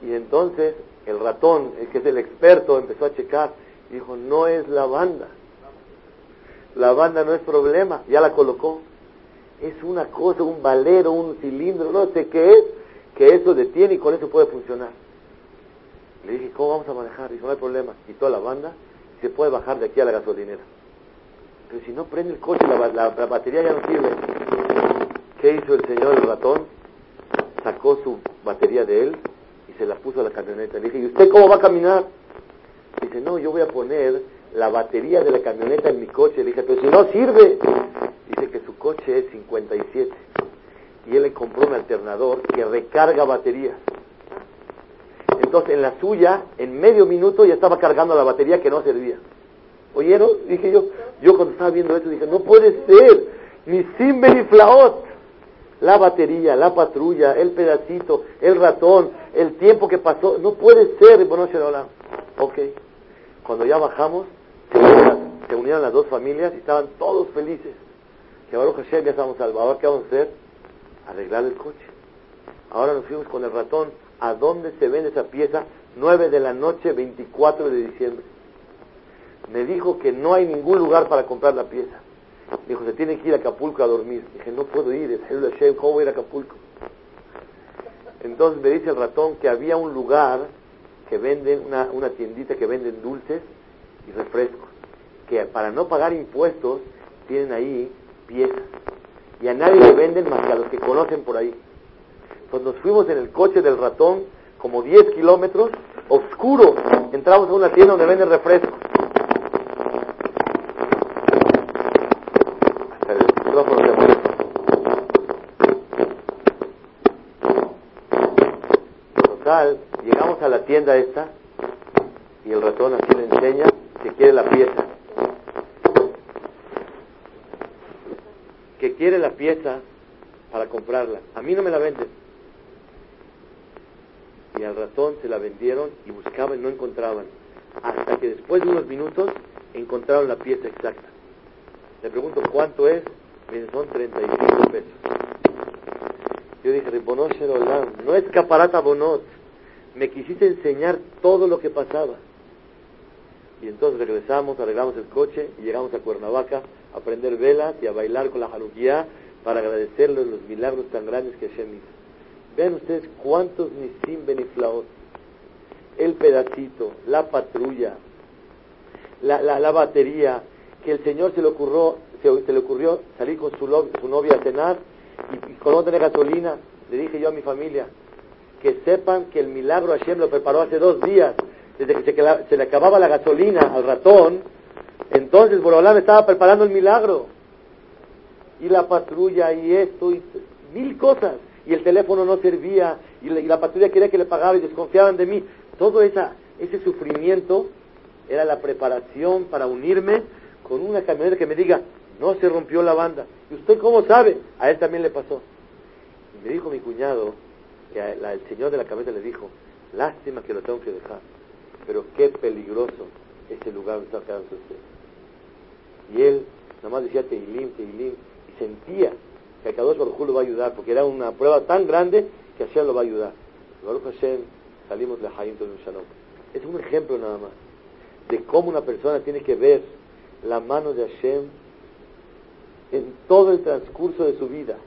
A: Y entonces el ratón, el que es el experto, empezó a checar y dijo, no es la banda. La banda no es problema, ya la colocó. Es una cosa, un valero, un cilindro, no sé qué es, que eso detiene y con eso puede funcionar. Le dije, ¿cómo vamos a manejar? Dijo, no hay problema. Quitó la banda y se puede bajar de aquí a la gasolinera. Pero si no prende el coche, la, la batería ya no sirve. ¿Qué hizo el señor el ratón? Sacó su batería de él, se la puso a la camioneta. Le dije, ¿y usted cómo va a caminar? Dice, no, yo voy a poner la batería de la camioneta en mi coche. Le dije, pero si no sirve. Dice que su coche es 57. Y él le compró un alternador que recarga baterías. Entonces, en la suya, en medio minuto ya estaba cargando la batería que no servía. ¿Oyeron? Dije yo, yo cuando estaba viendo esto dije, no puede ser, ni ni Flaot la batería, la patrulla, el pedacito, el ratón, el tiempo que pasó, no puede ser, bueno, Ok, cuando ya bajamos, se unieron, las dos familias y estaban todos felices. Que ahora Hashem ya estamos salvados, ¿qué vamos a hacer? Arreglar el coche. Ahora nos fuimos con el ratón. ¿A dónde se vende esa pieza? 9 de la noche, 24 de diciembre. Me dijo que no hay ningún lugar para comprar la pieza. Dijo, se tiene que ir a Acapulco a dormir. Dije, no puedo ir, es el Hashem, ¿cómo voy a ir a Acapulco? Entonces me dice el ratón que había un lugar que venden, una, una tiendita que venden dulces y refrescos, que para no pagar impuestos tienen ahí piezas. Y a nadie le venden más que a los que conocen por ahí. Entonces nos fuimos en el coche del ratón, como 10 kilómetros, oscuro. Entramos a una tienda donde venden refrescos. Llegamos a la tienda esta y el ratón así le enseña que quiere la pieza. Que quiere la pieza para comprarla. A mí no me la venden. Y al ratón se la vendieron y buscaban y no encontraban. Hasta que después de unos minutos encontraron la pieza exacta. Le pregunto cuánto es. Me son 35 pesos. Yo dije, no es caparata bonot me quisiste enseñar todo lo que pasaba. Y entonces regresamos, arreglamos el coche y llegamos a Cuernavaca a prender velas y a bailar con la Hanukkah para agradecerles los milagros tan grandes que Hashem hizo. Vean ustedes cuántos nisim beniflaot, el pedacito, la patrulla, la, la, batería, que el Señor se le ocurrió, se, le ocurrió salir con su, su novia a cenar y, con no gasolina. Le dije yo a mi familia, que sepan que el milagro Hashem lo preparó hace dos días, desde que se, le acababa la gasolina al ratón, entonces Borolán estaba preparando el milagro. Y la patrulla y esto y mil cosas. Y el teléfono no servía y la, patrulla quería que le pagara y desconfiaban de mí. Todo esa, ese sufrimiento era la preparación para unirme con una camioneta que me diga, no se rompió la banda. ¿Y usted cómo sabe? A él también le pasó. Y me dijo mi cuñado, que el señor de la camioneta le dijo, lástima que lo tengo que dejar, pero qué peligroso ese lugar donde está quedando usted. Y él nada más decía Teilim, Teilim, y sentía que a Kadosh Baruj lo va a ayudar, porque era una prueba tan grande que Hashem lo va a ayudar. Baruch Hashem, salimos de Hayim Shalom. Es un ejemplo nada más de cómo una persona tiene que ver la mano de Hashem en todo el transcurso de su vida.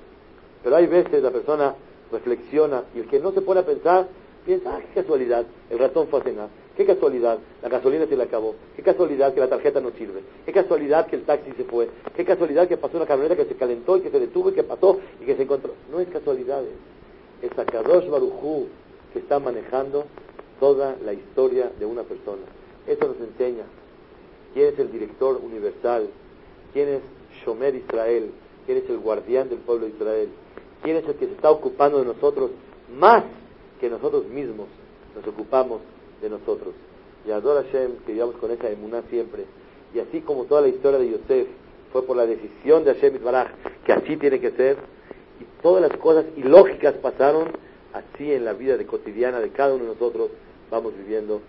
A: Pero hay veces la persona reflexiona y el que no se pone a pensar piensa, ah, qué casualidad, el ratón fue a cenar, qué casualidad, la gasolina se le acabó, qué casualidad que la tarjeta no sirve, qué casualidad que el taxi se fue, qué casualidad que pasó una camioneta que se calentó y que se detuvo y que pasó y que se encontró. No es casualidad, es Akadosh Barujú que está manejando toda la historia de una persona. Eso nos enseña quién es el director universal, quién es Shomer Israel, quién es el guardián del pueblo de Israel, quién es el que se está ocupando de nosotros más que nosotros mismos nos ocupamos de nosotros. Y adora Hashem, que vivamos con esa emuná siempre. Y así como toda la historia de Yosef fue por la decisión de Hashem Baraj, que así tiene que ser, y todas las cosas ilógicas pasaron, así en la vida de cotidiana de cada uno de nosotros vamos viviendo